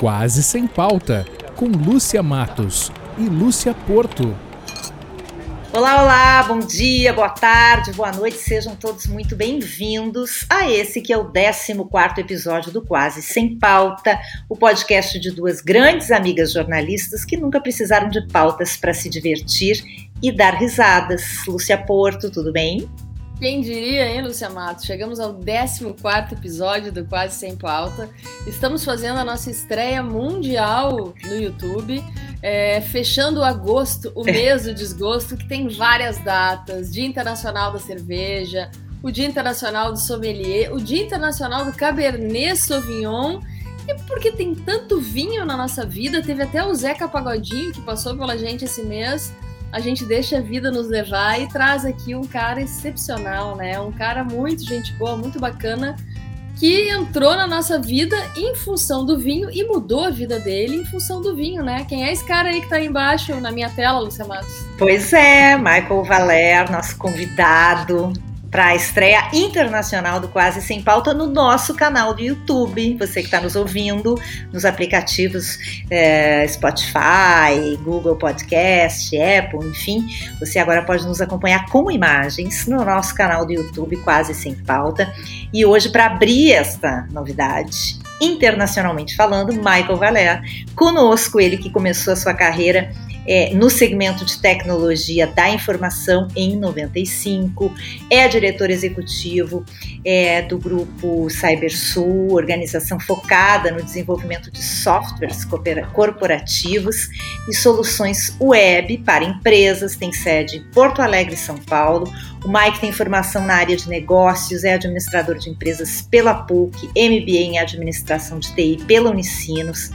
Quase Sem Pauta, com Lúcia Matos e Lúcia Porto. Olá, olá, bom dia, boa tarde, boa noite, sejam todos muito bem-vindos a esse que é o 14 episódio do Quase Sem Pauta, o podcast de duas grandes amigas jornalistas que nunca precisaram de pautas para se divertir e dar risadas. Lúcia Porto, tudo bem? Quem diria, hein, Lúcia Matos? Chegamos ao 14 episódio do Quase Sem Pauta. Estamos fazendo a nossa estreia mundial no YouTube, é, fechando agosto, o mês do desgosto, que tem várias datas: Dia Internacional da Cerveja, o Dia Internacional do Sommelier, o Dia Internacional do Cabernet Sauvignon. E porque tem tanto vinho na nossa vida, teve até o Zeca Pagodinho que passou pela gente esse mês a gente deixa a vida nos levar e traz aqui um cara excepcional, né? Um cara muito gente boa, muito bacana, que entrou na nossa vida em função do vinho e mudou a vida dele em função do vinho, né? Quem é esse cara aí que tá aí embaixo na minha tela, Lúcia Matos? Pois é, Michael Valer, nosso convidado para a estreia internacional do Quase Sem Pauta no nosso canal do YouTube. Você que está nos ouvindo nos aplicativos é, Spotify, Google Podcast, Apple, enfim, você agora pode nos acompanhar com imagens no nosso canal do YouTube Quase Sem Pauta. E hoje, para abrir esta novidade, internacionalmente falando, Michael Valer, conosco, ele que começou a sua carreira é, no segmento de tecnologia da informação em 95, é diretor executivo é, do grupo CyberSul, organização focada no desenvolvimento de softwares corporativos e soluções web para empresas, tem sede em Porto Alegre, São Paulo. O Mike tem formação na área de negócios, é administrador de empresas pela PUC, MBA em administração de TI pela Unicinos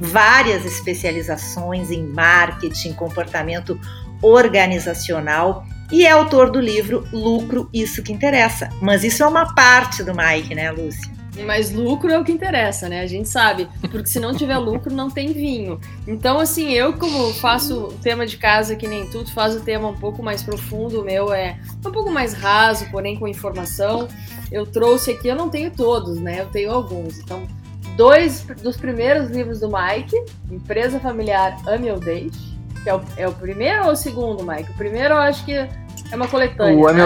várias especializações em marketing, comportamento organizacional e é autor do livro Lucro, Isso que Interessa. Mas isso é uma parte do Mike, né, Lúcia? Mas lucro é o que interessa, né? A gente sabe. Porque se não tiver lucro, não tem vinho. Então, assim, eu, como faço o tema de casa que nem tudo, faço o tema um pouco mais profundo, o meu é um pouco mais raso, porém com informação. Eu trouxe aqui, eu não tenho todos, né? Eu tenho alguns. Então, dois dos primeiros livros do Mike, Empresa Familiar Ame ou Deixe, que é o, é o primeiro ou o segundo, Mike? O primeiro eu acho que é uma coletânea. O Ame,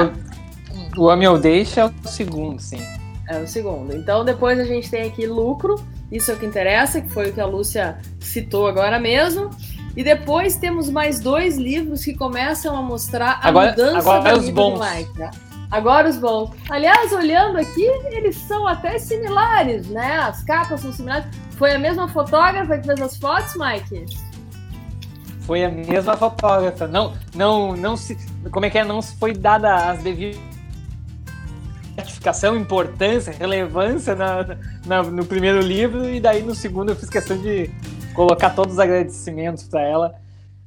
né? ou Deixe é o segundo, sim. É o segundo. Então depois a gente tem aqui Lucro, isso é o que interessa, que foi o que a Lúcia citou agora mesmo. E depois temos mais dois livros que começam a mostrar a agora, mudança agora da é os bons. do Mike. Né? Agora os bons. Aliás, olhando aqui, eles são até similares, né? As capas são similares. Foi a mesma fotógrafa que fez as fotos, Mike? Foi a mesma fotógrafa. Não, não, não se. Como é que é? Não foi dada as devidas certificação, importância, relevância na, na, no primeiro livro, e daí no segundo eu fiz questão de colocar todos os agradecimentos para ela,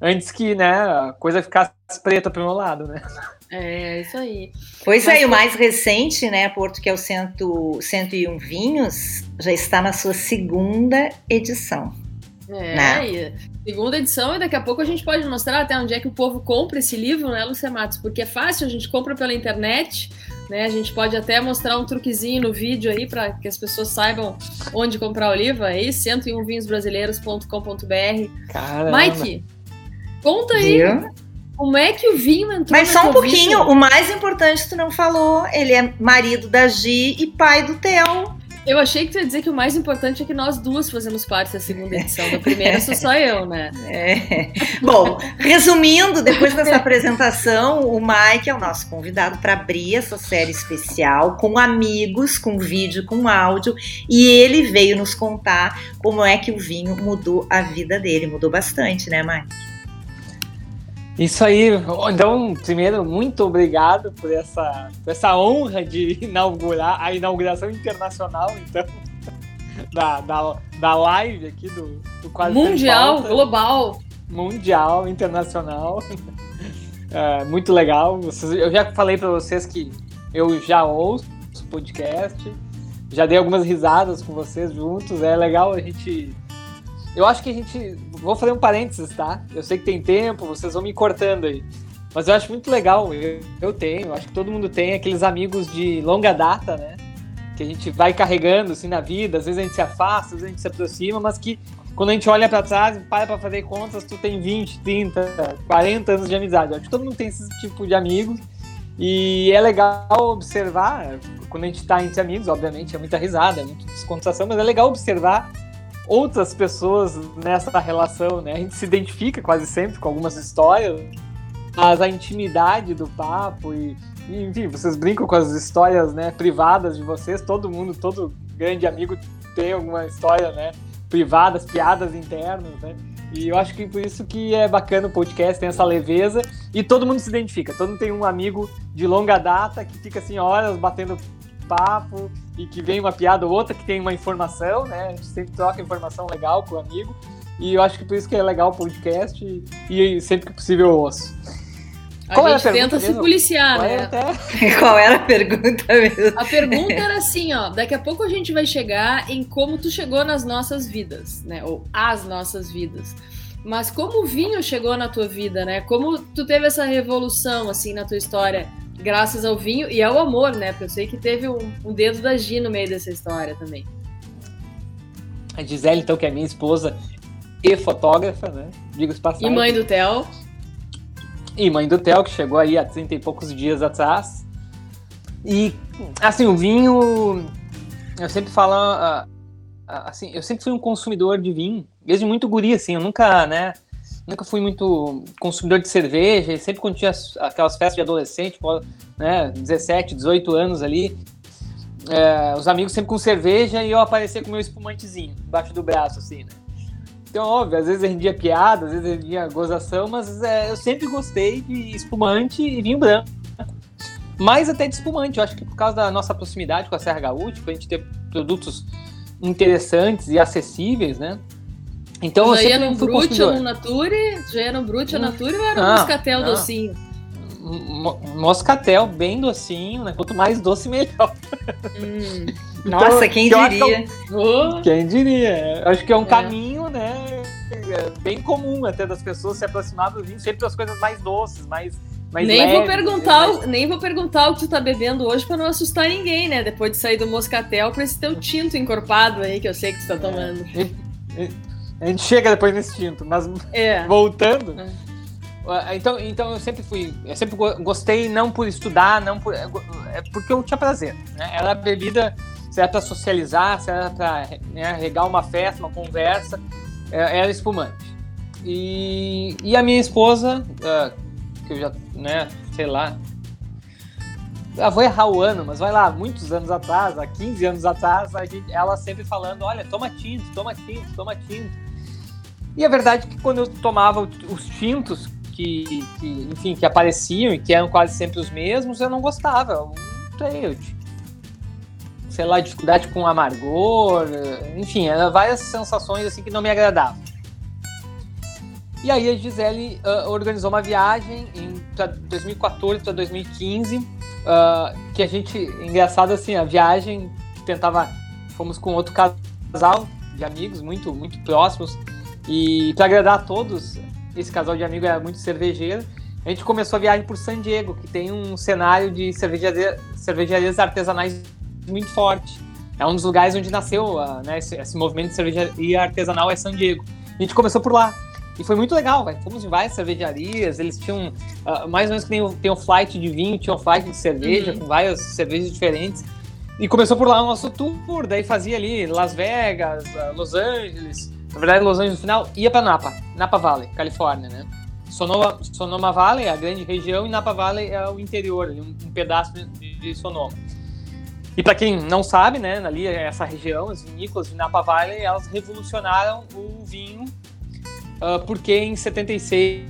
antes que né, a coisa ficasse preta pro meu lado, né? É, isso aí. Pois Mas é, e o mais recente, né, Porto, que é o 100, 101 Vinhos, já está na sua segunda edição. É, Né? segunda edição, e daqui a pouco a gente pode mostrar até onde é que o povo compra esse livro, né, Lúcia Matos? Porque é fácil, a gente compra pela internet, né? A gente pode até mostrar um truquezinho no vídeo aí para que as pessoas saibam onde comprar o livro aí, 101vinhosbrasileiros.com.br. Caramba. Mike, conta aí Viu? como é que o vinho entrou Mas na só um pouquinho, vida? o mais importante tu não falou, ele é marido da Gi e pai do Theo. Eu achei que tu ia dizer que o mais importante é que nós duas fazemos parte da segunda edição. Da primeira sou só eu, né? É. Bom, resumindo, depois dessa apresentação, o Mike é o nosso convidado para abrir essa série especial com amigos, com vídeo, com áudio, e ele veio nos contar como é que o vinho mudou a vida dele. Mudou bastante, né, Mike? Isso aí. Então, primeiro, muito obrigado por essa, por essa honra de inaugurar a inauguração internacional, então, da, da, da live aqui do, do Quase Mundial, global. mundial, internacional. É, muito legal. Eu já falei para vocês que eu já ouço podcast, já dei algumas risadas com vocês juntos. É legal a gente. Eu acho que a gente. Vou fazer um parênteses, tá? Eu sei que tem tempo, vocês vão me cortando aí. Mas eu acho muito legal. Eu, eu tenho, acho que todo mundo tem aqueles amigos de longa data, né? Que a gente vai carregando assim na vida. Às vezes a gente se afasta, às vezes a gente se aproxima, mas que quando a gente olha para trás e para para fazer contas, tu tem 20, 30, 40 anos de amizade. Eu acho que todo mundo tem esse tipo de amigos. E é legal observar, quando a gente está entre amigos, obviamente, é muita risada, é muita descontração, mas é legal observar outras pessoas nessa relação, né? A gente se identifica quase sempre com algumas histórias, mas a intimidade do papo e, e, enfim, vocês brincam com as histórias, né, privadas de vocês, todo mundo, todo grande amigo tem alguma história, né, privadas, piadas internas, né? E eu acho que por isso que é bacana o podcast, tem essa leveza e todo mundo se identifica. Todo mundo tem um amigo de longa data que fica assim horas batendo papo e que vem uma piada ou outra que tem uma informação, né? A gente sempre troca informação legal com o amigo. E eu acho que por isso que é legal o podcast e, e sempre que possível eu ouço. A Qual gente tenta se policiar, Qual né? Até... Qual era a pergunta mesmo? A pergunta era assim, ó. Daqui a pouco a gente vai chegar em como tu chegou nas nossas vidas, né? Ou as nossas vidas. Mas como o vinho chegou na tua vida, né? Como tu teve essa revolução, assim, na tua história, graças ao vinho e ao amor, né? Porque eu sei que teve um, um dedo da Gi no meio dessa história também. A Gisele, então, que é minha esposa e fotógrafa, né? Digo os passagens. E mãe do Theo. E mãe do Theo, que chegou aí há 30 e poucos dias atrás. E, assim, o vinho, eu sempre falo, ah, ah, assim, eu sempre fui um consumidor de vinho, desde muito guri, assim, eu nunca, né, nunca fui muito consumidor de cerveja, e sempre quando tinha aquelas festas de adolescente, tipo, né, 17, 18 anos ali, é, os amigos sempre com cerveja e eu aparecia com meu espumantezinho embaixo do braço, assim, né. Então, óbvio, às vezes rendia piada, às vezes rendia gozação, mas é, eu sempre gostei de espumante e vinho branco. Mais até de espumante, eu acho que por causa da nossa proximidade com a Serra Gaúcha, pra gente ter produtos interessantes e acessíveis, né? Então, já ia no Brute ou no Nature? Já ia no Brute ou Nature ou era um moscatel não. docinho? Moscatel, bem docinho, né? Quanto mais doce, melhor. Hum. Então, Nossa, quem diria? É quem diria? Acho que é um é. caminho, né? É bem comum até das pessoas se aproximar do vinho, sempre as coisas mais doces, mais. mais nem leves, vou perguntar, mais... nem vou perguntar o que tu tá bebendo hoje para não assustar ninguém, né? Depois de sair do moscatel para esse teu tinto encorpado aí que eu sei que tu tá tomando. É. A gente chega depois nesse tinto, mas é. voltando. É. Então, então eu sempre fui, eu sempre gostei não por estudar, não por, é porque eu tinha prazer. Né? Era bebida se era para socializar, se era para né, regar uma festa, uma conversa, é, era espumante. E, e a minha esposa, uh, que eu já, né, sei lá, eu vou errar o ano, mas vai lá, muitos anos atrás, há 15 anos atrás, a gente, ela sempre falando, olha, toma tinto, toma tinto, toma tinto. E a verdade é que quando eu tomava os tintos que, que enfim, que apareciam e que eram quase sempre os mesmos, eu não gostava. Eu, não sei, eu sei lá, dificuldade com amargor, enfim, eram várias sensações assim que não me agradavam. E aí a Gisele uh, organizou uma viagem em 2014 para 2015, uh, que a gente, engraçado assim, a viagem tentava, fomos com outro casal de amigos muito, muito próximos, e para agradar a todos, esse casal de amigos era muito cervejeiro, a gente começou a viagem por San Diego, que tem um cenário de cervejaria, cervejarias artesanais muito forte. É um dos lugares onde nasceu uh, né, esse, esse, movimento de cervejaria artesanal é San Diego. A gente começou por lá. E foi muito legal, véio. fomos em várias cervejarias, eles tinham, uh, mais ou menos que tem, tem um flight de vinho, tinha um flight de cerveja, uhum. com várias cervejas diferentes. E começou por lá o nosso tour, daí fazia ali Las Vegas, uh, Los Angeles, na verdade Los Angeles no final, ia para Napa, Napa Valley, Califórnia, né? Sonoma, Sonoma Valley é a grande região e Napa Valley é o interior, um, um pedaço de, de Sonoma. E para quem não sabe, né, ali essa região, as vinícolas de Napa Valley, elas revolucionaram o vinho, uh, porque em 76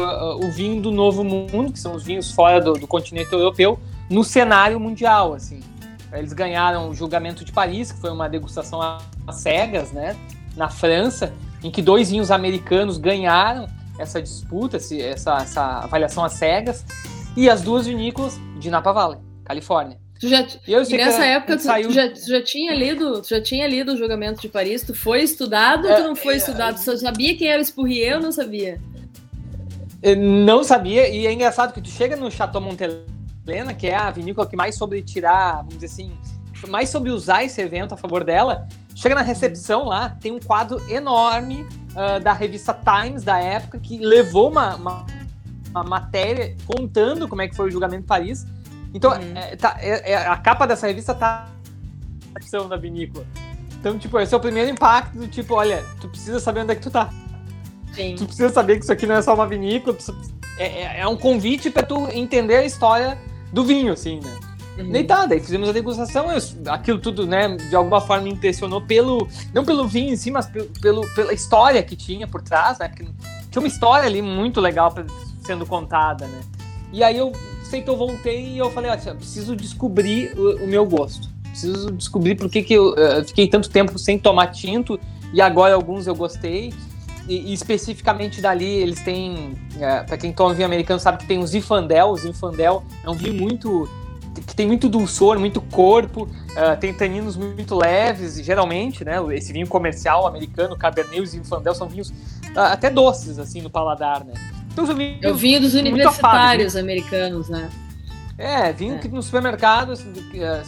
uh, o vinho do Novo Mundo, que são os vinhos fora do, do, continente europeu, no cenário mundial, assim. Eles ganharam o julgamento de Paris, que foi uma degustação às cegas, né, na França, em que dois vinhos americanos ganharam essa disputa, essa, essa avaliação às cegas, e as duas vinícolas de Napa Valley, Califórnia. Tu já, e nessa época tu, saiu... tu, já, tu, já, tinha lido, já tinha lido o julgamento de Paris? Tu foi estudado ou tu não foi é, estudado? Tu sabia quem era o Spurrier ou não sabia? não sabia, e é engraçado que tu chega no Chateau Montelena, que é a vinícola que mais sobre tirar, vamos dizer assim, mais sobre usar esse evento a favor dela, chega na recepção lá, tem um quadro enorme uh, da revista Times da época que levou uma, uma, uma, matéria contando como é que foi o julgamento em Paris. Então, uhum. é, tá, é, é, a capa dessa revista tá na vinícola. Então, tipo, esse é o primeiro impacto do tipo, olha, tu precisa saber onde é que tu tá. Sim. Tu precisa saber que isso aqui não é só uma vinícola, é, é, é um convite para tu entender a história do vinho, assim, né? Uhum. E tá, daí fizemos a degustação, aquilo tudo, né, de alguma forma me impressionou pelo, não pelo vinho em si, mas pelo, pela história que tinha por trás, né, porque tinha uma história ali muito legal sendo contada, né. E aí eu sei que eu voltei e eu falei, olha, preciso descobrir o, o meu gosto, preciso descobrir por que, que eu uh, fiquei tanto tempo sem tomar tinto e agora alguns eu gostei. E, e especificamente dali, eles têm. É, para quem toma vinho americano, sabe que tem o Zinfandel. O Zinfandel é um vinho muito que tem muito dulçor, muito corpo, uh, tem taninos muito leves, geralmente, né? Esse vinho comercial americano, Cabernet e Zinfandel, são vinhos uh, até doces, assim, no paladar, né? Então, são vinhos é o vinho dos universitários americanos, né? É, vinho é. que no supermercado,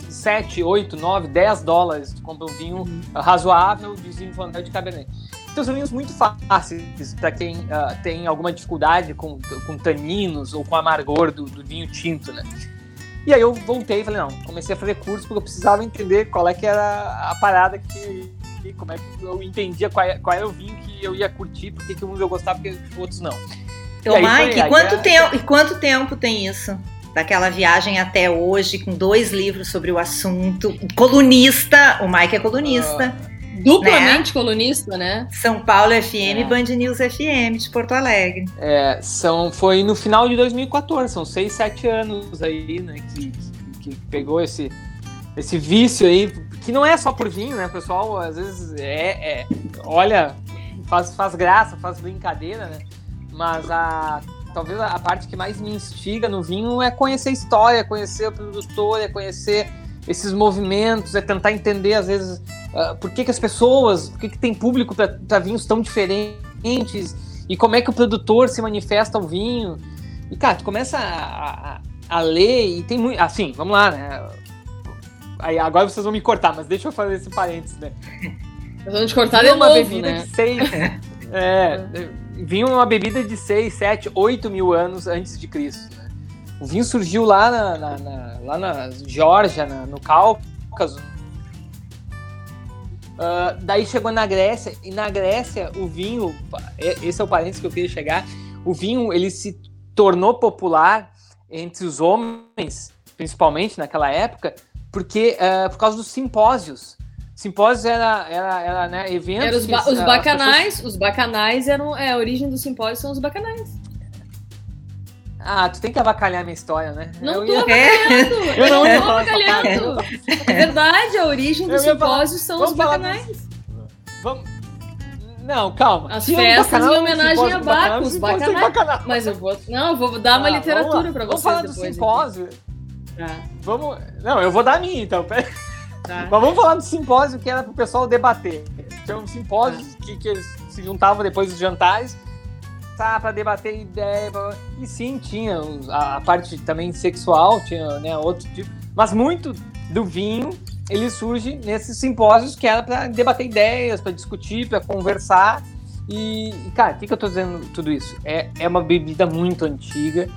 7, 8, 9, 10 dólares, tu compra um vinho uhum. razoável de Zinfandel de Cabernet. Então são vinhos muito fáceis para quem uh, tem alguma dificuldade com, com taninos ou com amargor do, do vinho tinto, né? E aí eu voltei e falei, não, comecei a fazer curso porque eu precisava entender qual é que era a parada que como é que eu entendia qual, é, qual era o vinho que eu ia curtir, porque que uns eu gostava e outros não. Então, Mike, quanto, tempo, e quanto tempo tem isso? Daquela viagem até hoje, com dois livros sobre o assunto. Colunista, o Mike é colunista. Uh, Duplamente né? colunista, né? São Paulo FM, é. Band News FM de Porto Alegre. É, são, foi no final de 2014, são seis, sete anos aí, né, que, que, pegou esse, esse vício aí, que não é só por vinho, né, pessoal? Às vezes é, é olha, faz, faz graça, faz brincadeira, né? Mas a talvez a parte que mais me instiga no vinho é conhecer a história, conhecer o produtor, é conhecer esses movimentos, é tentar entender às vezes uh, por que, que as pessoas, por que, que tem público para vinhos tão diferentes e como é que o produtor se manifesta ao vinho. E, cara, tu começa a, a, a ler e tem muito. Assim, vamos lá, né? Aí, agora vocês vão me cortar, mas deixa eu fazer esse parênteses, né? Vamos cortar de uma novo, bebida né? de seis. é, vinha uma bebida de 6, 7, 8 mil anos antes de Cristo. O vinho surgiu lá na, na, na lá na Geórgia, no Cáucaso, Uh, daí chegou na Grécia, e na Grécia o vinho, esse é o parênteses que eu queria chegar, o vinho ele se tornou popular entre os homens, principalmente naquela época, porque uh, por causa dos simpósios. Simpósios era, era, era né, eventos. Era os, ba os bacanais, pessoas... os bacanais eram. É, a origem dos simpósios são os bacanais. Ah, tu tem que avacalhar minha história, né? Não eu tô ia... avacalhando! eu não ia avacalhando! É verdade, a origem dos simpósios são os bacanais. Vamos... Não, calma. As festas em homenagem a Bacos, bacanais. Mas eu vou... Não, eu vou dar uma ah, literatura pra vocês vamos falar depois. Do simpósio. Tá. Vamos... Não, eu vou dar a minha, então. Tá. Mas vamos falar do simpósio que era pro pessoal debater. Tinha um simpósio tá. que, que eles se juntavam depois dos jantares tá para debater ideia. E sim, tinha a, parte também sexual, tinha né, outro tipo. Mas muito do vinho ele surge nesses simpósios que era para debater ideias, para discutir, para conversar. E, cara, o que, que eu tô dizendo tudo isso? É, é uma bebida muito antiga.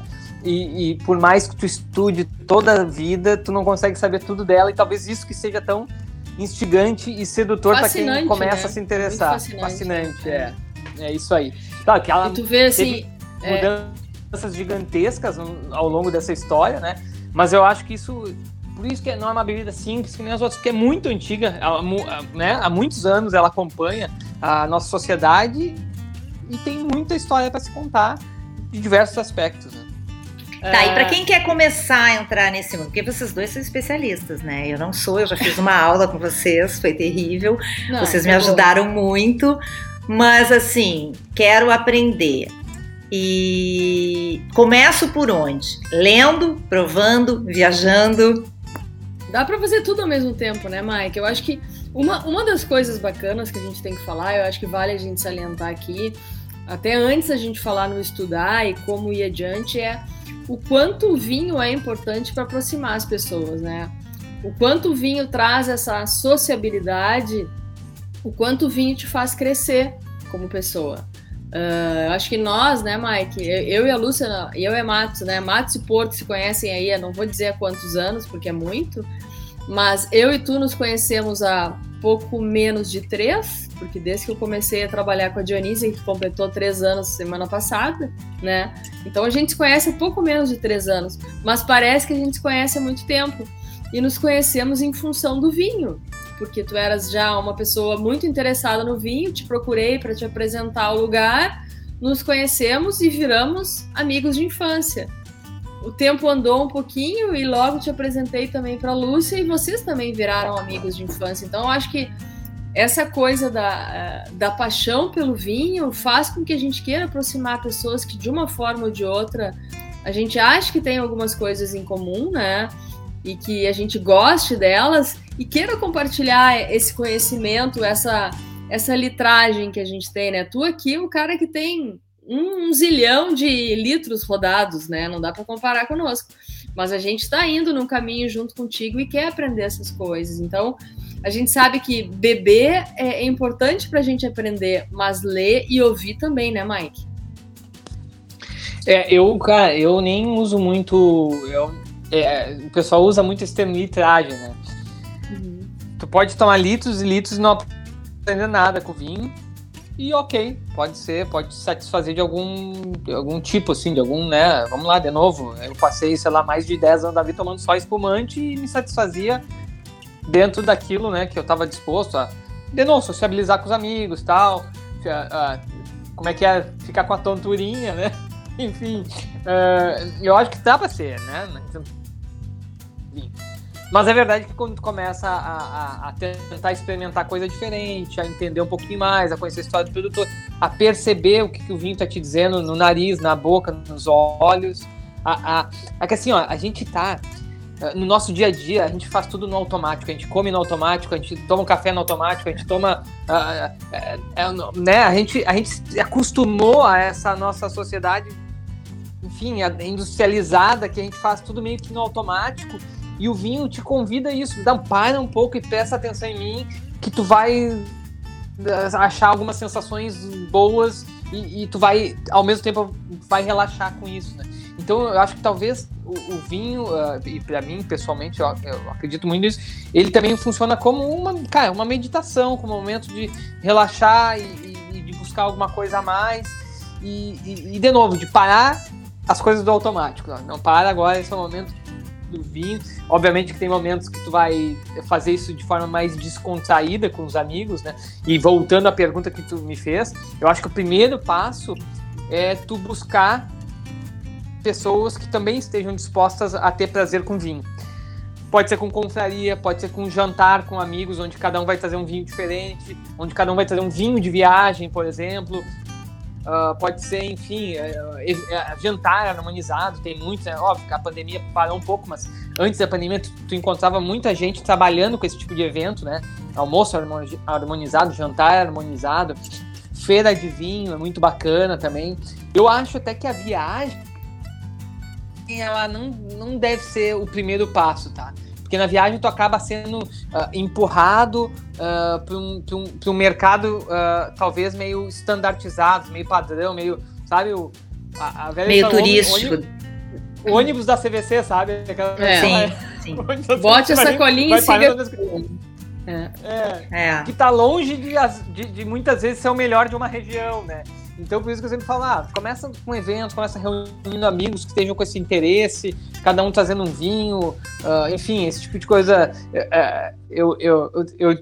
E, e, por mais que tu estude toda a vida, tu não consegue saber tudo dela. E talvez isso que seja tão instigante e sedutor para quem começa né? a se interessar. fascinante, fascinante é. é. É isso aí. Claro que ela e tu vê assim. É... Mudanças gigantescas ao longo dessa história, né? Mas eu acho que isso. Por isso que não é uma bebida simples, que nem as outras, porque é muito antiga, né? Há muitos anos ela acompanha a nossa sociedade e tem muita história para se contar de diversos aspectos. Né? Tá, e para quem quer começar a entrar nesse mundo, porque vocês dois são especialistas, né? Eu não sou, eu já fiz uma aula com vocês, foi terrível. Não, vocês me ajudaram bom. muito. Mas assim, quero aprender. E começo por onde? Lendo, provando, viajando. Dá para fazer tudo ao mesmo tempo, né, Mike? Eu acho que uma, uma das coisas bacanas que a gente tem que falar, eu acho que vale a gente salientar aqui, até antes a gente falar no estudar e como ir adiante, é o quanto o vinho é importante para aproximar as pessoas, né? o quanto o vinho traz essa sociabilidade, o quanto o vinho te faz crescer como pessoa. Uh, acho que nós, né, Mike, eu e a Lúcia, eu e a Matos, né, Matos e Porto se conhecem aí, eu não vou dizer há quantos anos, porque é muito, mas eu e tu nos conhecemos há pouco menos de três, porque desde que eu comecei a trabalhar com a Dionísia, que completou três anos semana passada, né, então a gente se conhece há pouco menos de três anos, mas parece que a gente se conhece há muito tempo, e nos conhecemos em função do vinho, porque tu eras já uma pessoa muito interessada no vinho, te procurei para te apresentar o lugar, nos conhecemos e viramos amigos de infância. O tempo andou um pouquinho e logo te apresentei também para Lúcia e vocês também viraram amigos de infância. Então eu acho que essa coisa da, da paixão pelo vinho faz com que a gente queira aproximar pessoas que de uma forma ou de outra a gente acha que tem algumas coisas em comum, né? e que a gente goste delas e queira compartilhar esse conhecimento, essa essa litragem que a gente tem, né? Tu aqui, o cara que tem um, zilhão de litros rodados, né? Não dá para comparar conosco. Mas a gente está indo num caminho junto contigo e quer aprender essas coisas. Então, a gente sabe que beber é, é importante para a gente aprender, mas ler e ouvir também, né, Mike? É, eu, cara, eu nem uso muito. Eu é, o pessoal usa muito esse termo litragem, né? Tu pode tomar litros e litros e não aprender nada com vinho. E ok, pode ser, pode satisfazer de algum, de algum tipo, assim, de algum, né? Vamos lá, de novo. Eu passei, sei lá, mais de 10 anos da vida tomando só espumante e me satisfazia dentro daquilo, né? Que eu estava disposto a, de novo, sociabilizar com os amigos tal. como é que é ficar com a tonturinha, né? Enfim, uh, eu acho que dá pra ser, né? Mas é verdade que quando tu começa a, a, a, tentar experimentar coisa diferente, a entender um pouquinho mais, a conhecer a história do produtor, a perceber o que, que o vinho tá te dizendo no nariz, na boca, nos olhos. A, a, é que assim, ó, a gente tá. Eh, no nosso dia a dia, a gente faz tudo no automático. A gente come no automático, a gente toma um café no automático, a gente toma. Uh, né? a, gente, a gente se acostumou a essa nossa sociedade, enfim, industrializada, que a gente faz tudo meio que no automático e o vinho te convida a isso. Dá, para um pouco e presta atenção em mim, que tu vai eh, achar algumas sensações boas e, e tu vai, ao mesmo tempo, vai relaxar com isso, né? Então eu acho que talvez o, o vinho, uh, e para mim pessoalmente, eu, eu, acredito muito nisso, ele também funciona como uma, cara, uma meditação, como um momento de relaxar e, e, e de buscar alguma coisa a mais. E, e, de novo, de parar as coisas do automático. Não, não para agora, esse é o momento do vinho. Obviamente que tem momentos que tu vai fazer isso de forma mais descontraída com os amigos, né? E voltando à pergunta que tu me fez, eu acho que o primeiro passo é tu buscar pessoas que também estejam dispostas a ter prazer com vinho. Pode ser com confraria, pode ser com jantar com amigos, onde cada um vai trazer um vinho diferente, onde cada um vai trazer um vinho de viagem, por exemplo, Uh, pode ser, enfim, uh, jantar harmonizado, tem muitos, né? óbvio que a pandemia parou um pouco, mas antes da pandemia tu, tu, encontrava muita gente trabalhando com esse tipo de evento, né? Almoço harmonizado, jantar harmonizado, feira de vinho é muito bacana também. Eu acho até que a viagem ela não, não deve ser o primeiro passo, tá? Porque na viagem tu acaba sendo uh, empurrado uh, para um, um, um mercado uh, talvez meio standardizado, meio padrão, meio, sabe, o, a, a meio turístico. Ônibus, o ônibus da CVC, sabe? Aquela, é, sim, sim. Bote a sacolinha e siga. É. É, é. Que tá longe de, de, de, muitas vezes ser o melhor de uma região, né? Então, por isso que eu sempre falo, ah, começa com eventos, começa reunindo amigos que estejam com esse interesse, cada um trazendo um vinho, uh, enfim, esse tipo de coisa. Uh, eu, eu, eu, eu,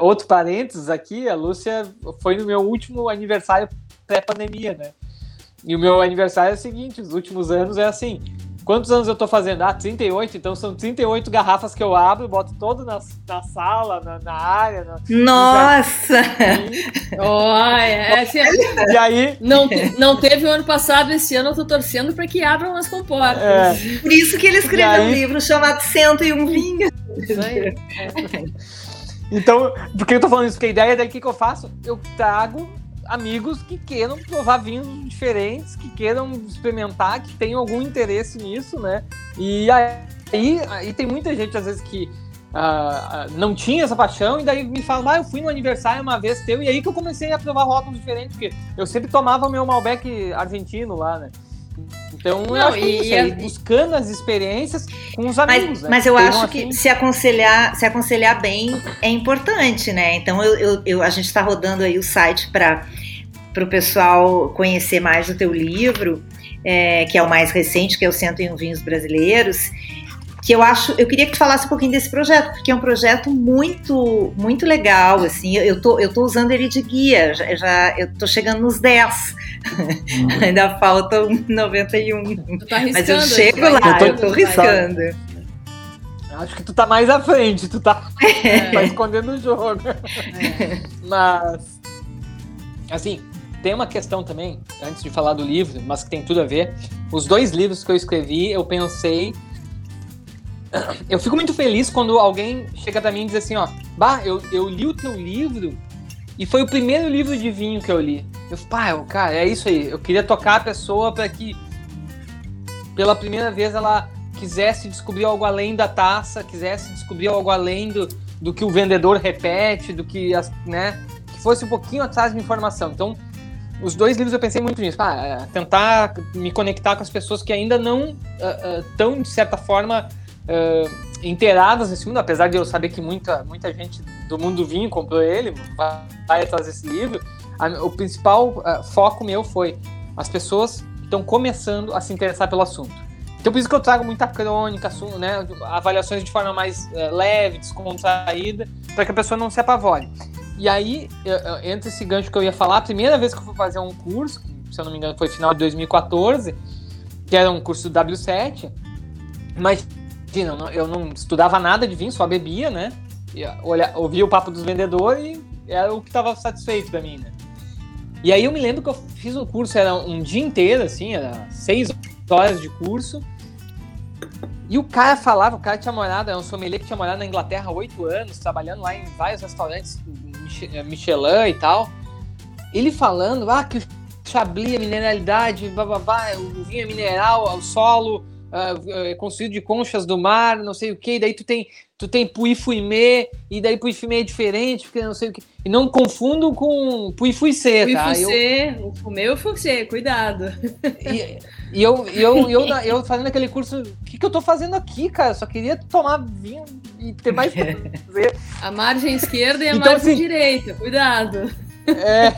outro parênteses aqui, a Lúcia foi no meu último aniversário pré-pandemia, né? E o meu aniversário é o seguinte, os últimos anos é assim, Quantos anos eu tô fazendo? Ah, 38. Então são 38 garrafas que eu abro, boto todo na, na sala, na, na área. Na, Nossa! Olha, é, e aí. Não, não teve o ano passado, esse ano eu tô torcendo para que abram as comportas. É. Por isso que ele escreveu aí... um livro chamado Cento e um Vinho. Isso aí. É. Então, por que eu tô falando isso? Porque a ideia daí que, que eu faço? Eu trago amigos que queiram provar vinhos diferentes, que queiram experimentar, que tenham algum interesse nisso, né? E aí, aí tem muita gente, às vezes, que uh, não tinha essa paixão, e daí me fala, ah, eu fui no aniversário uma vez teu, e aí que eu comecei a provar rótulos diferentes, porque eu sempre tomava o meu Malbec argentino lá, né? Então, não, eu acho é isso, aí, buscando as experiências com os amigos. Mas, né? mas eu Tem acho que se aconselhar, se aconselhar bem é importante, né? Então, eu, eu, eu a gente está rodando aí o site para o pessoal conhecer mais o teu livro, é, que é o mais recente, que é o 101 Vinhos Brasileiros que eu acho, eu queria que tu falasse um pouquinho desse projeto, porque é um projeto muito, muito legal, assim, eu tô, eu tô usando ele de guia, já, já eu tô chegando nos 10, uhum. ainda faltam 91, tu tá mas eu chego lá, eu tô, eu tô riscando. Acho que tu tá mais à frente, tu tá, é. tá escondendo o jogo. É. Mas, assim, tem uma questão também, antes de falar do livro, mas que tem tudo a ver. Os dois livros que eu escrevi, eu pensei eu fico muito feliz quando alguém chega para mim e diz assim, ó, bah, eu, eu li o teu livro e foi o primeiro livro de vinho que eu li. Eu pá, cara, é isso aí. Eu queria tocar a pessoa para que pela primeira vez ela quisesse descobrir algo além da taça, quisesse descobrir algo além do, do que o vendedor repete, do que, as, né, que fosse um pouquinho atrás de informação. Então, os dois livros eu pensei muito nisso, ah, tentar me conectar com as pessoas que ainda não estão, uh, uh, de certa forma, uh, inteiradas nesse mundo, apesar de eu saber que muita, muita gente do mundo do vinho comprou ele, vai, vai atrás desse livro, a, o principal uh, foco meu foi as pessoas estão começando a se interessar pelo assunto. Então por isso que eu trago muita crônica, né, avaliações de forma mais uh, leve, descontraída, para que a pessoa não se apavore. E aí, entre esse gancho que eu ia falar, a primeira vez que eu fui fazer um curso, se eu não me engano foi final de 2014, que era um curso do W7, mas Imagina, eu não estudava nada de vinho, só bebia, né? Olha, ouvia o papo dos vendedores e era o que estava satisfeito para mim, né? E aí eu me lembro que eu fiz o curso, era um dia inteiro, assim, era seis horas de curso. E o cara falava, o cara tinha morado, é um sommelier que tinha morado na Inglaterra há oito anos, trabalhando lá em vários restaurantes Michelin e tal. Ele falando, ah, que o Chablis, a mineralidade, bababá, o vinho é mineral, o solo, uh, construído de conchas do mar, não sei o que, daí tu tem, tu tem Pui Fuimê, e daí Pui Fuimê é diferente, porque não sei o que. E não confundo com Pui Fuicê, tá? Pui Fuicê, eu... o Fumê ou Fuicê, cuidado. E, e eu, eu, eu, eu, eu fazendo aquele curso, o que, que eu tô fazendo aqui, cara? Eu só queria tomar vinho e ter mais. A margem esquerda e a então, margem assim, direita, cuidado. É.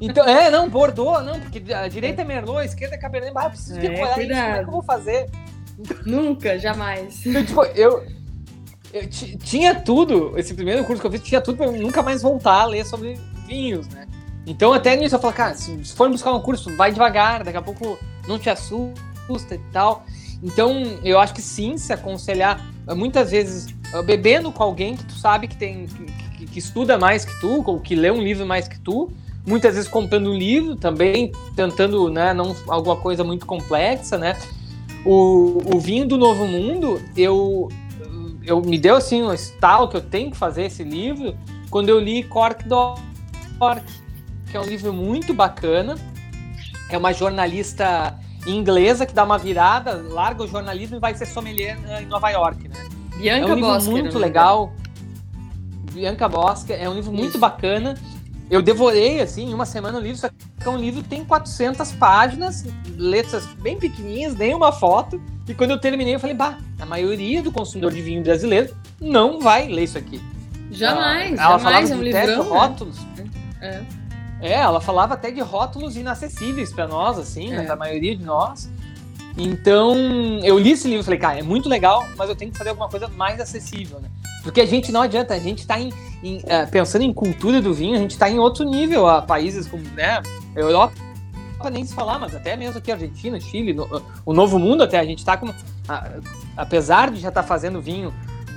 Então, é, não, Bordeaux, não, porque a direita é Merlot, a esquerda é Cabernet, mas eu preciso é, decorar isso, como é que eu vou fazer? Nunca, jamais. Então, tipo, eu, eu tinha tudo, esse primeiro curso que eu fiz, tinha tudo pra eu nunca mais voltar a ler sobre vinhos, né? Então, até nisso eu falo, cara, se, se for buscar um curso, vai devagar, daqui a pouco não te assusta e tal. Então, eu acho que sim, se aconselhar, muitas vezes, bebendo com alguém que tu sabe que tem, que, que estuda mais que tu, ou que lê um livro mais que tu, muitas vezes comprando um livro também, tentando, né, não alguma coisa muito complexa, né? O, o vinho do Novo Mundo, eu, eu me deu assim um estalo que eu tenho que fazer esse livro quando eu li Cork do Cork, que é um livro muito bacana. É uma jornalista inglesa que dá uma virada, larga o jornalismo e vai ser sommelier eh, em Nova York, né? Bianca é um livro Bosque, muito legal. Bianca Bosque é um livro muito Isso. bacana eu devorei, assim, em uma semana o livro, só que é um livro que tem 400 páginas, letras bem pequenininhas, nem uma foto. E quando eu terminei, eu falei, bah, a maioria do consumidor de vinho brasileiro não vai ler isso aqui. Jamais, ela, ela jamais, falava é um de livrão, né? rótulos. É. é, ela falava até de rótulos inacessíveis para nós, assim, né, é. né, pra maioria de nós. Então, eu li esse livro e falei, cara, é muito legal, mas eu tenho que fazer alguma coisa mais acessível, né? Porque a gente não adianta, a gente está em, em uh, pensando em cultura do vinho, a gente está em outro nível a países como né, Europa, nem se falar, mas até mesmo aqui Argentina, Chile, no, o Novo Mundo até, a gente está com. apesar de já estar tá fazendo vinho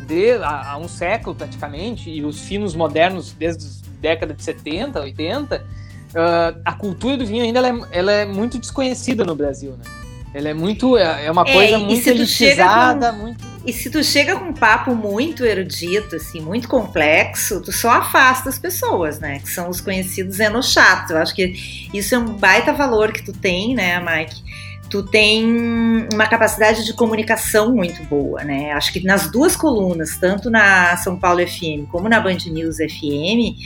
de, há, há, um século praticamente, e os finos modernos desde a década de 70, 80, uh, a cultura do vinho ainda ela é, ela é muito desconhecida no Brasil, né? Ela é muito. É, é uma é, coisa muito elitizada, com, muito. E se tu chega com um papo muito erudito, assim, muito complexo, tu só afasta as pessoas, né? Que são os conhecidos enochatos. Eu acho que isso é um baita valor que tu tem, né, Mike? tu tem uma capacidade de comunicação muito boa, né? Acho que nas duas colunas, tanto na São Paulo FM como na Band News FM,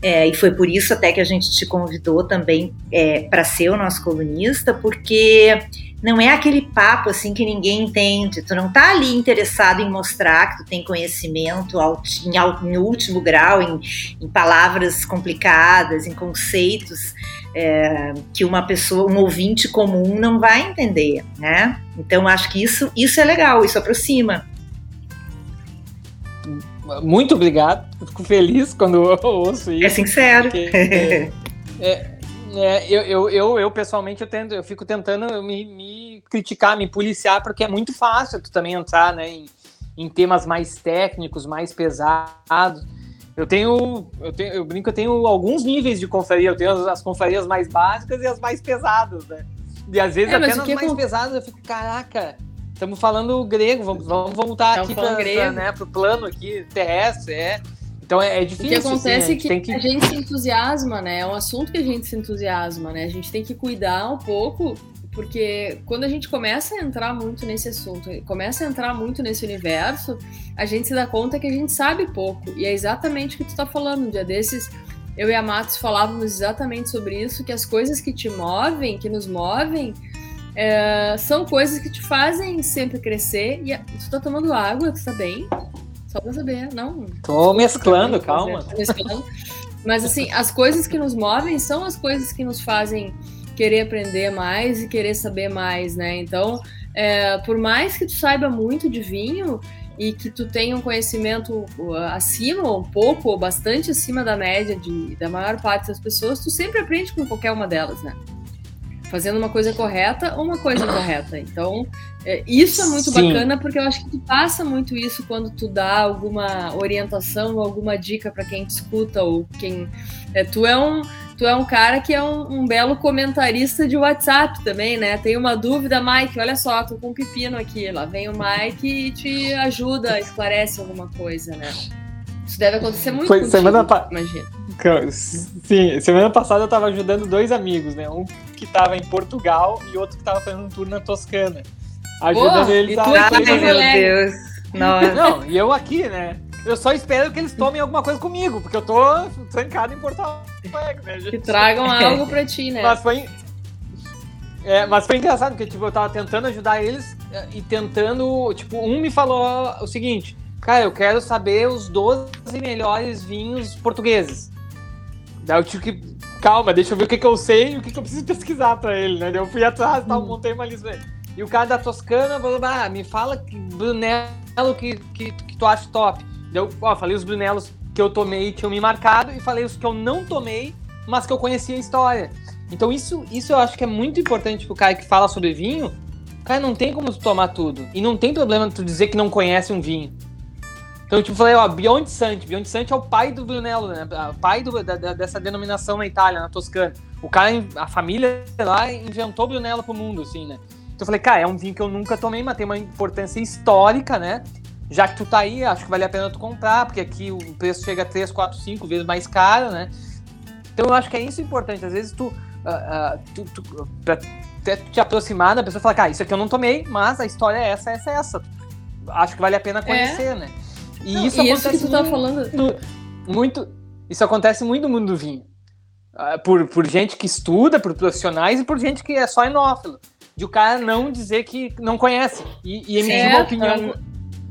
é, e foi por isso até que a gente te convidou também é, para ser o nosso colunista, porque não é aquele papo assim que ninguém entende. Tu não tá ali interessado em mostrar que tu tem conhecimento em, em último grau, em, em, palavras complicadas, em conceitos é, que uma pessoa, um ouvinte comum não vai entender, né? Então acho que isso, isso é legal, isso aproxima. Muito obrigado, fico feliz quando eu ouço isso. É sincero. Porque, é, é, é, eu, eu, eu, eu, pessoalmente eu, tento, eu fico tentando me, me, criticar, me policiar, porque é muito fácil tu também entrar né, em, em temas mais técnicos, mais pesados. Eu tenho, eu tenho, eu brinco, eu tenho alguns níveis de confraria. Eu tenho as, as confrarias mais básicas e as mais pesadas, né? E às vezes é, até nas mais pesadas eu fico, caraca, estamos falando grego, vamos, vamos voltar aqui para né, o plano aqui terrestre, é. Então é, é difícil. O que acontece assim, é que, que, a gente se entusiasma, né? É um assunto que a gente se entusiasma, né? A gente tem que cuidar um pouco, porque quando a gente começa a entrar muito nesse assunto, começa a entrar muito nesse universo, a gente se dá conta que a gente sabe pouco. E é exatamente o que tu tá falando. Um dia desses, eu e a Matos falávamos exatamente sobre isso, que as coisas que te movem, que nos movem, é, são coisas que te fazem sempre crescer. E tu tá tomando água, tu tá bem? Só pra saber, não. Tô mesclando, calma. Tô mesclando. Mas assim, as coisas que nos movem são as coisas que nos fazem querer aprender mais e querer saber mais, né? Então, é, por mais que tu saiba muito de vinho e que tu tenha um conhecimento uh, acima, ou um pouco, ou bastante acima da média de, da maior parte das pessoas, tu sempre aprende com qualquer uma delas, né? Fazendo uma coisa correta ou uma coisa incorreta. Então, é, isso é muito Sim. bacana porque eu acho que tu passa muito isso quando tu dá alguma orientação ou alguma dica para quem te escuta ou quem. É, tu é um. Tu é um cara que é um, um, belo comentarista de WhatsApp também, né? Tem uma dúvida, Mike, olha só, tô com um pepino aqui. Lá vem o Mike e te ajuda, esclarece alguma coisa, né? Isso deve acontecer muito Foi contigo, semana pa... imagina. Sim, semana passada eu tava ajudando dois amigos, né? Um que tava em Portugal e outro que tava fazendo um tour na Toscana. Ajudando oh, eles a. Ai, meu Deus! Nossa. Não, e eu aqui, né? Eu só espero que eles tomem alguma coisa comigo, porque eu tô trancado em Porto Alegre, né, gente? Que tragam algo pra ti, né? Mas foi. É, mas foi engraçado, porque tipo, eu tava tentando ajudar eles é, e tentando. Tipo, um me falou o seguinte: Cara, eu quero saber os 12 melhores vinhos portugueses. Daí eu tive que. Calma, deixa eu ver o que, que eu sei e o que, que eu preciso pesquisar pra ele, né? Eu fui atrás, tá, montei uma lista. E o cara da Toscana falou: me fala que Brunello que, que, que tu acha top. Eu ó, falei os Brunelos que eu tomei tinham me marcado e falei os que eu não tomei, mas que eu conhecia a história. Então isso, isso eu acho que é muito importante pro cara que fala sobre vinho. Cara, não tem como tu tomar tudo. E não tem problema tu dizer que não conhece um vinho. Então, tipo, falei, ó, Bionde Santi. Bionde Santi é o pai do Brunello, né? O pai do, da, dessa denominação na Itália, na Toscana. O cara, a família lá inventou Brunello pro mundo, assim, né? Então eu falei, cara, é um vinho que eu nunca tomei, mas tem uma importância histórica, né? Já que tu tá aí, acho que vale a pena tu comprar, porque aqui o preço chega a 3, 4, 5 vezes mais caro, né? Então eu acho que é isso importante. Às vezes tu, uh, uh, tu, tu pra te aproximar da pessoa e falar, cara, isso aqui eu não tomei, mas a história é essa, essa, essa. Acho que vale a pena conhecer, é. né? E Não, isso, e isso que tu tá falando. Muito, isso acontece muito no mundo do vinho. Ah, por, por gente que estuda, por profissionais e por gente que é só enófilo. De o cara não dizer que não conhece e, e emitir uma opinião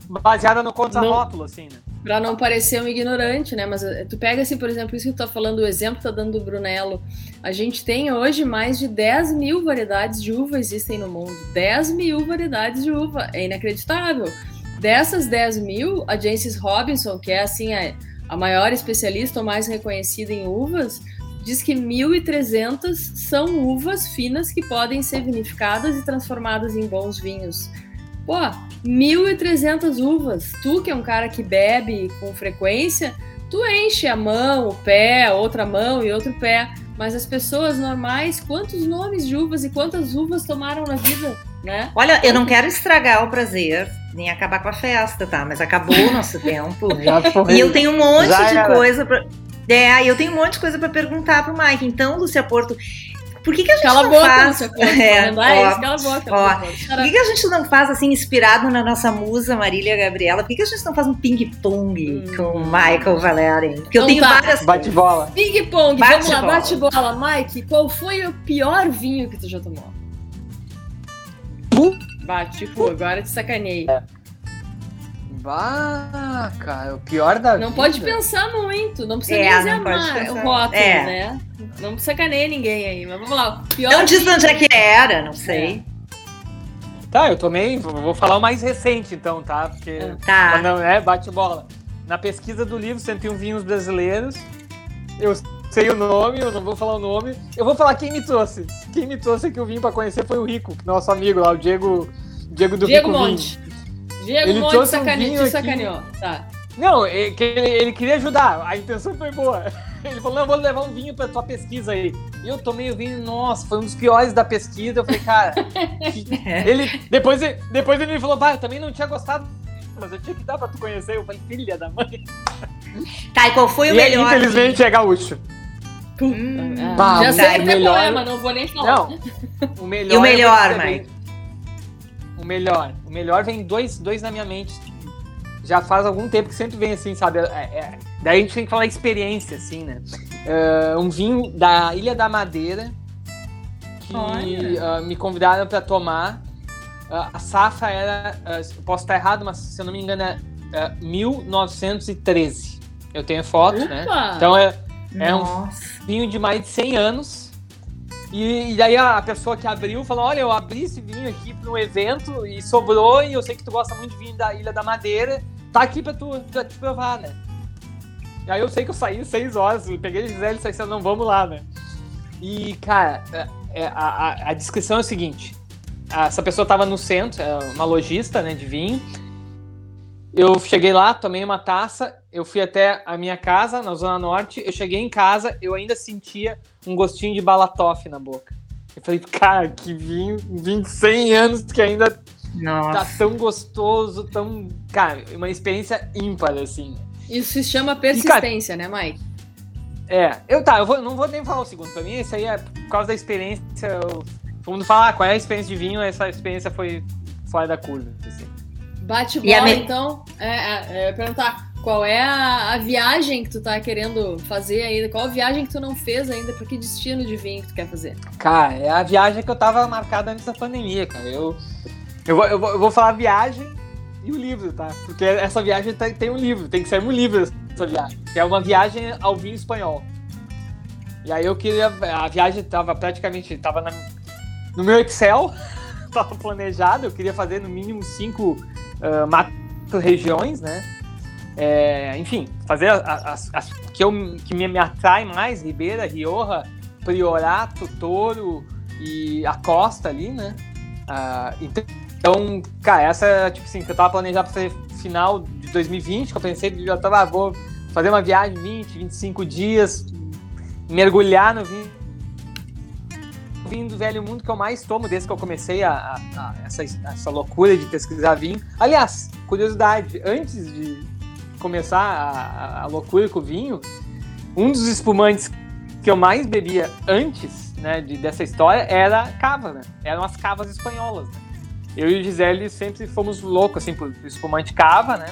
baseada no contrarótulo, assim, né? Pra não parecer um ignorante, né? Mas eh, tu pega assim, por exemplo, isso que tu tá falando, o exemplo tá dando do Brunello. A gente tem hoje mais de 10 mil variedades de uva existem no mundo. 10 mil variedades de uva. É inacreditável. Dessas 10 mil, a Jancis Robinson, que é assim a, a maior especialista ou mais reconhecida em uvas, diz que 1.300 são uvas finas que podem ser vinificadas e transformadas em bons vinhos. Pô, 1.300 uvas. Tu, que é um cara que bebe com frequência, tu enche a mão, o pé, outra mão e outro pé. Mas as pessoas normais, quantos nomes de uvas e quantas uvas tomaram na vida, né? Olha, eu não quero estragar o prazer nem acabar com a festa, tá? Mas acabou o nosso tempo. e eu tenho um monte de coisa pra. É, eu tenho um monte de coisa para perguntar pro Mike. Então, Lúcia Porto, Por que, que a gente cala não boca, faz? É, tá é ó, isso, cala a boca. ó. Por que, que a gente não faz assim, inspirado na nossa musa Marília Gabriela? Por que, que a gente não faz um ping-pong Hum. com o Michael Valério? Porque eu Então tenho tá. várias. Bate bola. Ping pong, vamos lá, Bate-bola. bate bola. Mike, qual foi o pior vinho que tu já tomou? Bate, tipo, agora te sacanei. Bah, cara, o pior da Não vida. pode pensar muito, não precisa É, nem dizer o rótulo, É. né? Não sacaneia ninguém aí, mas vamos lá. o Pior Não diz onde é que era, não sei. Tá, eu tomei, vou vou falar o mais recente então, tá? Porque É. Tá. não é bate bola. Na pesquisa do livro 101 vinhos brasileiros, eu sei o nome, eu não vou falar o nome. Eu vou falar quem me trouxe. Quem me trouxe que eu vim pra conhecer foi o Rico, nosso amigo lá, o Diego, Diego do Diego Rico Monte. Diego Ele Monte trouxe um sacaneou, vinho te aqui. sacaneou. Tá. Vinho. Não, é ele, ele queria ajudar, a intenção foi boa. Ele falou, não, vou levar um vinho pra tua pesquisa aí. E eu tomei o vinho, nossa, foi um dos piores da pesquisa. Eu falei, cara, ele, depois, ele- depois ele me falou, pá, eu também não tinha gostado, mas eu tinha que dar pra tu conhecer. Eu falei, filha da mãe. Tá, e qual foi o e melhor? infelizmente, é gaúcho. Hum. Ah, Bah, já o sei até melhor- qual é, mas não vou nem falar. Não, o melhor. E o melhor, vou dizer, Mike? O melhor. O melhor vem dois, dois na minha mente. Já faz algum tempo que sempre vem assim, sabe? É- é- daí a gente tem que falar experiência, assim, né? É, um vinho da Ilha da Madeira que ah, me convidaram para tomar. Ah, a safra era, ah, eu posso estar errado, mas se eu não me engano é ah, 1913. Eu tenho foto, né? Opa! Então é, é um vinho de mais de 100 anos. E, e daí a pessoa que abriu falou: Olha, eu abri esse vinho aqui para um evento e sobrou. E eu sei que tu gosta muito de vinho da Ilha da Madeira. Tá aqui para tu, pra te provar, né? E aí eu sei que eu saí seis horas. eu Peguei a Gisele e saí assim: Não, vamos lá, né? E, cara, é- é- a, a- a descrição é o seguinte: essa pessoa tava no centro, é uma lojista né, de vinho. Eu cheguei lá, tomei uma taça, eu fui até a minha casa, na Zona Norte. Eu cheguei em casa, eu ainda sentia um gostinho de balatoff na boca. Eu falei, cara, que vinho, vinho de 100 anos que ainda tá Nossa. tão gostoso, tão. Cara, uma experiência ímpar, assim. Isso se chama persistência, né, Mike? É, eu tá, eu vou- não vou nem falar o segundo. Pra mim, isso aí é por causa da experiência. Eu, todo mundo fala, ah, qual é a experiência de vinho? Essa experiência foi fora da curva. Assim. Bate bola, me- então. É, é, é, perguntar qual é a, a viagem que tu tá querendo fazer ainda? Qual a viagem que tu não fez ainda? Pra que destino de vinho que tu quer fazer? Cara, é a viagem que eu tava marcada antes da pandemia, cara. Eu, eu, vou, eu, vou, eu vou falar a viagem e o livro, tá? Porque essa viagem tem, tem um livro, tem que sair um livro essa viagem. Que é uma viagem ao vinho espanhol. E aí eu queria. A viagem tava praticamente. Tava na- no meu Excel, tava planejado, eu queria fazer no mínimo cinco ah, macro-regiões, né? É, enfim, fazer as, as- as que, eu, que me, me atrai mais, Ribeira, Rioja, Priorato, Touro e a Costa ali, né? Ah, então, cara, essa, tipo assim, que eu tava planejando pra fazer final de 2020, que eu pensei, eu tava, ah, vou fazer uma viagem 20, 25 dias, mergulhar no vinho. Vinho do velho mundo que eu mais tomo desde que eu comecei a, a- a- essa, essa loucura de pesquisar vinho. Aliás, curiosidade, antes de começar a, a- a loucura com o vinho, um dos espumantes que eu mais bebia antes né, de, dessa história era cava, né? Eram as cavas espanholas. Né? Eu e o Gisele sempre fomos loucos assim, por por espumante cava, né?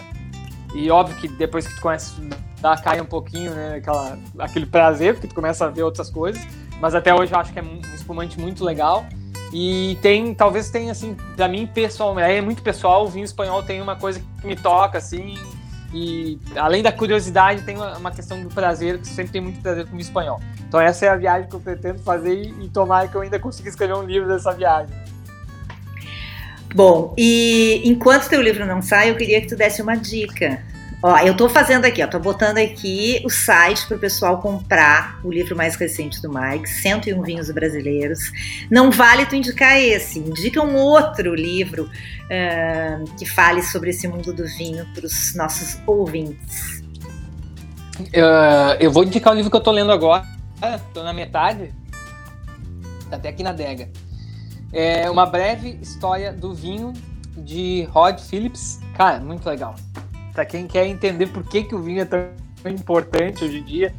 E óbvio que depois que tu conhece, dá, cai um pouquinho, né? Aquela, aquele prazer, porque tu começa a ver outras coisas. Mas até hoje eu acho que é um espumante muito legal. E tem, talvez tenha, assim, pra mim, pessoal, é muito pessoal, o vinho espanhol tem uma coisa que me toca, assim. E além da curiosidade, tem uma, questão do prazer, que sempre tem muito prazer com o espanhol. Então essa é a viagem que eu pretendo fazer e, e tomara que eu ainda consiga escrever um livro dessa viagem. Bom, e enquanto teu livro não sai, eu queria que tu desse uma dica. Ó, eu tô fazendo aqui, ó, tô botando aqui o site para o pessoal comprar o livro mais recente do Mike, 101 Vinhos Brasileiros. Não vale tu indicar esse, indica um outro livro ah, que fale sobre esse mundo do vinho para os nossos ouvintes. Uh, eu vou indicar o livro que eu tô lendo agora, tô na metade, tá até aqui na adega. É uma breve história do vinho de Rod Phillips. Cara, muito legal. Pra quem quer entender por que, que o vinho é tão importante hoje em dia.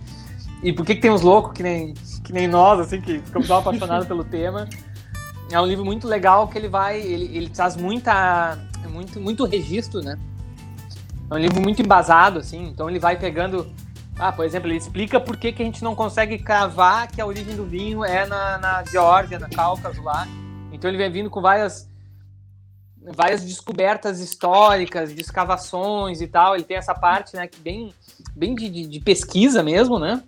e por que, que tem uns loucos que nem, que nem nós, assim, que ficamos tão apaixonados pelo tema. É um livro muito legal que ele vai. Ele, ele traz muita. Muito, muito registro, né? É um livro muito embasado, assim. Então ele vai pegando. Ah, por exemplo, ele explica por que, que a gente não consegue cravar que a origem do vinho é na, na Geórgia, na Cáucaso lá. Então ele vem vindo com várias várias descobertas históricas, de escavações e tal. Ele tem essa parte, né, que bem, bem de, de, pesquisa mesmo, né?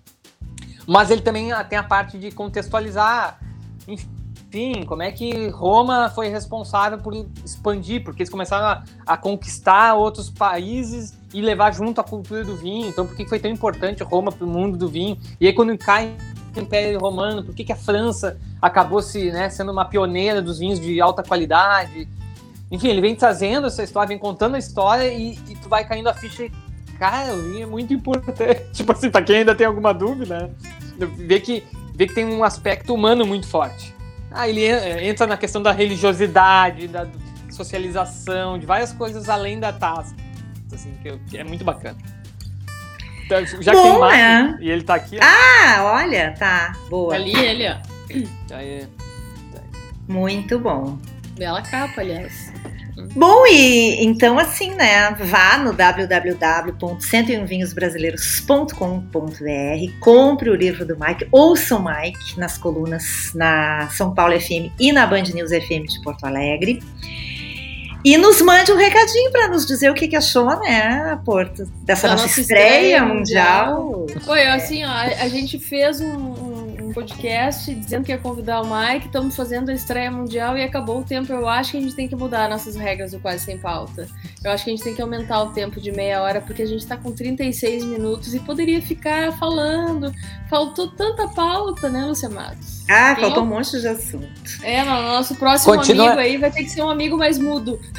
Mas ele também tem a parte de contextualizar, enfim, como é que Roma foi responsável por expandir, porque eles começaram a, a conquistar outros países e levar junto a cultura do vinho. Então, por que foi tão importante Roma para o mundo do vinho? E aí, quando cai o Império Romano, por que, que a França acabou se, né, sendo uma pioneira dos vinhos de alta qualidade? Enfim, ele vem trazendo essa história, vem contando a história e, e tu vai caindo a ficha e, cara, o vinho é muito importante. tipo assim, pra quem ainda tem alguma dúvida, né? vê que, vê que tem um aspecto humano muito forte. Ah, ele entra na questão da religiosidade, da socialização, de várias coisas além da taça. Assim, que é muito bacana. Então, já Bom, que tem mais, né? e ele tá aqui. Ah, olha, tá. Boa. Tá ali ele, ó. Aí, Muito bom. Bela capa, aliás. Bom, e então assim, né? Vá no www.101vinhosbrasileiros.com.br, compre o livro do Mike, ouça o Mike nas colunas na São Paulo FM e na Band News FM de Porto Alegre. E nos mande um recadinho para nos dizer o que, que achou, né, Porto, dessa nossa, nossa, estreia, estreia mundial. mundial. Foi assim, ó, a gente fez um podcast dizendo que ia convidar o Mike, estamos fazendo a estreia mundial e acabou o tempo. Eu acho que a gente tem que mudar nossas regras do Quase Sem Pauta. Eu acho que a gente tem que aumentar o tempo de meia hora, porque a gente está com 36 minutos e poderia ficar falando. Faltou tanta pauta, né, Lúcia Matos? Ah, faltou um monte de assunto. É, no nosso próximo Continua... amigo aí vai ter que ser um amigo mais mudo.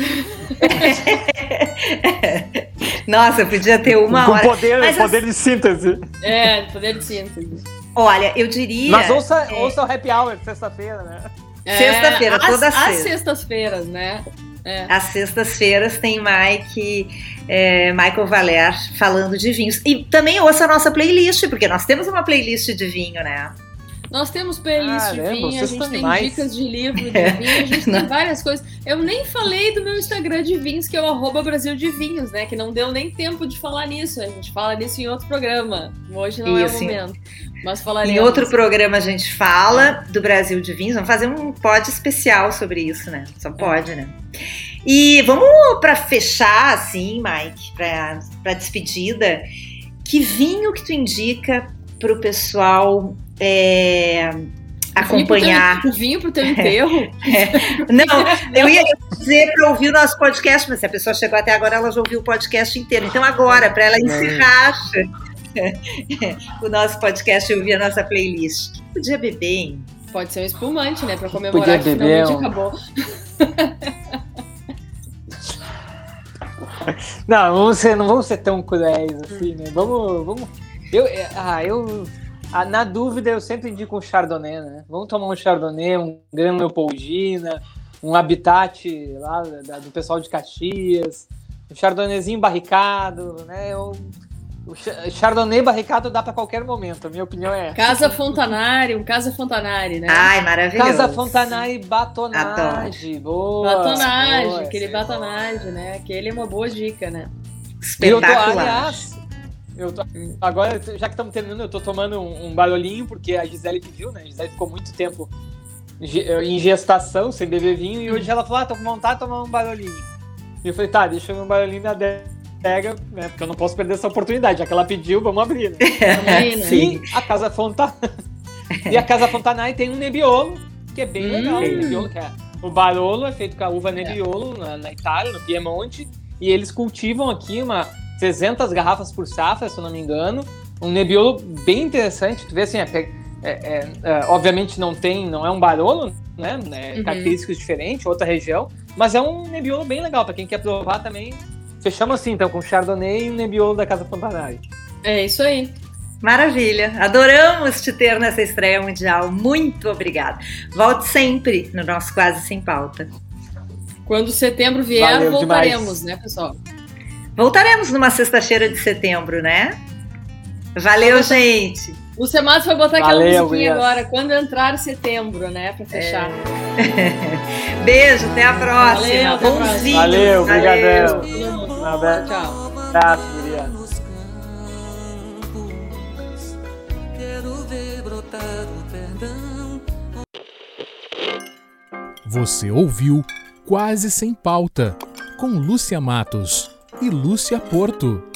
Nossa, podia ter uma Com hora. Poder, Mas poder as... de síntese. É, poder de síntese. Olha, eu diria. Mas ouça, é... ouça o happy hour sexta-feira, né? É, sexta-feira, toda sexta. As sextas-feiras, né? É. Às sextas-feiras tem Mike, é, Michael Valer falando de vinhos. E também ouça a nossa playlist, porque nós temos uma playlist de vinho, né? Nós temos playlist de vinho, a gente tem demais. dicas de livro de vinho, a gente tem várias coisas. Eu nem falei do meu Instagram de vinhos, que é o arroba Brasil de Vinhos, né? Que não deu nem tempo de falar nisso. A gente fala nisso em outro programa. Hoje não Isso, é o momento. Mas falaremos. Em outro programa a gente fala do Brasil de Vinhos. Vamos fazer um pod especial sobre isso, né? Só pode, é. né? E vamos para fechar, assim, Mike, para despedida. Que vinho que tu indica para o pessoal é, acompanhar. O vinho para o teu enterro? É. Não, eu ia dizer para ouvir o nosso podcast, mas se a pessoa chegou até agora, ela já ouviu o podcast inteiro. Então, agora, para ela encerrar o nosso podcast e ouvir a nossa playlist, podia beber, hein? Pode ser um espumante, né? Para comemorar Podia que finalmente um... acabou. Não, vamos ser, não vamos ser tão cruéis assim, né? Vamos. vamos eu, ah, eu ah, na dúvida, eu sempre indico um Chardonnay, né? Vamos tomar um Chardonnay, um Gran Leopoldina, um Habitat lá da, do pessoal de Caxias, um Chardonnayzinho barricado, né? Um, o Chardonnay barricado dá para qualquer momento, a minha opinião é Casa Fontanari, um Casa Fontanari, né? Ai, maravilhoso. Casa Fontanari batonage, boa. Batonage, boa, aquele batonage, né? Aquele é uma boa dica, né? Espetacular. Eu tô, aliás, eu tô, agora, já que estamos terminando, eu tô tomando um, um, barulhinho, porque a Gisele pediu, né? A Gisele ficou muito tempo em gestação, sem beber vinho, e hoje ela falou, ah, tô com vontade de tomar um barulhinho. E eu falei, tá, deixa eu um barulhinho na pega, né? Porque eu não posso perder essa oportunidade, já que ela pediu, vamos abrir, né? Sim, a Casa Fontanai. e a Casa Fontanai tem um Nebbiolo, que é bem hum. legal. O, Nebbiolo, que é, o Barolo é feito com a uva Nebbiolo na, na Itália, no Piemonte, e eles cultivam aqui uma 300 garrafas por safra, se eu não me engano. Um Nebbiolo bem interessante. Tu vê assim, é, é, é, é, obviamente não tem, não é um Barolo, né? É, uhum. Características diferentes, outra região. Mas é um Nebbiolo bem legal para quem quer provar também. Fechamos assim, então, com Chardonnay e o Nebbiolo da Casa Fontanari. É isso aí. Maravilha, adoramos te ter nessa estreia mundial. Muito obrigada. Volte sempre no nosso Quase Sem Pauta. Quando setembro vier, Valeu voltaremos, demais. né, pessoal? Voltaremos numa sexta-feira de setembro, né? Valeu, gente! Lúcia Matos foi botar Valeu, aquela musiquinha agora, quando entrar setembro, né? Pra fechar. Beijo, até a próxima. Valeu. Bonzinho. Valeu, obrigadão. Tchau. Abraço, Tchau. o perdão. Você ouviu Quase Sem Pauta, com Lúcia Matos e Lúcia Porto.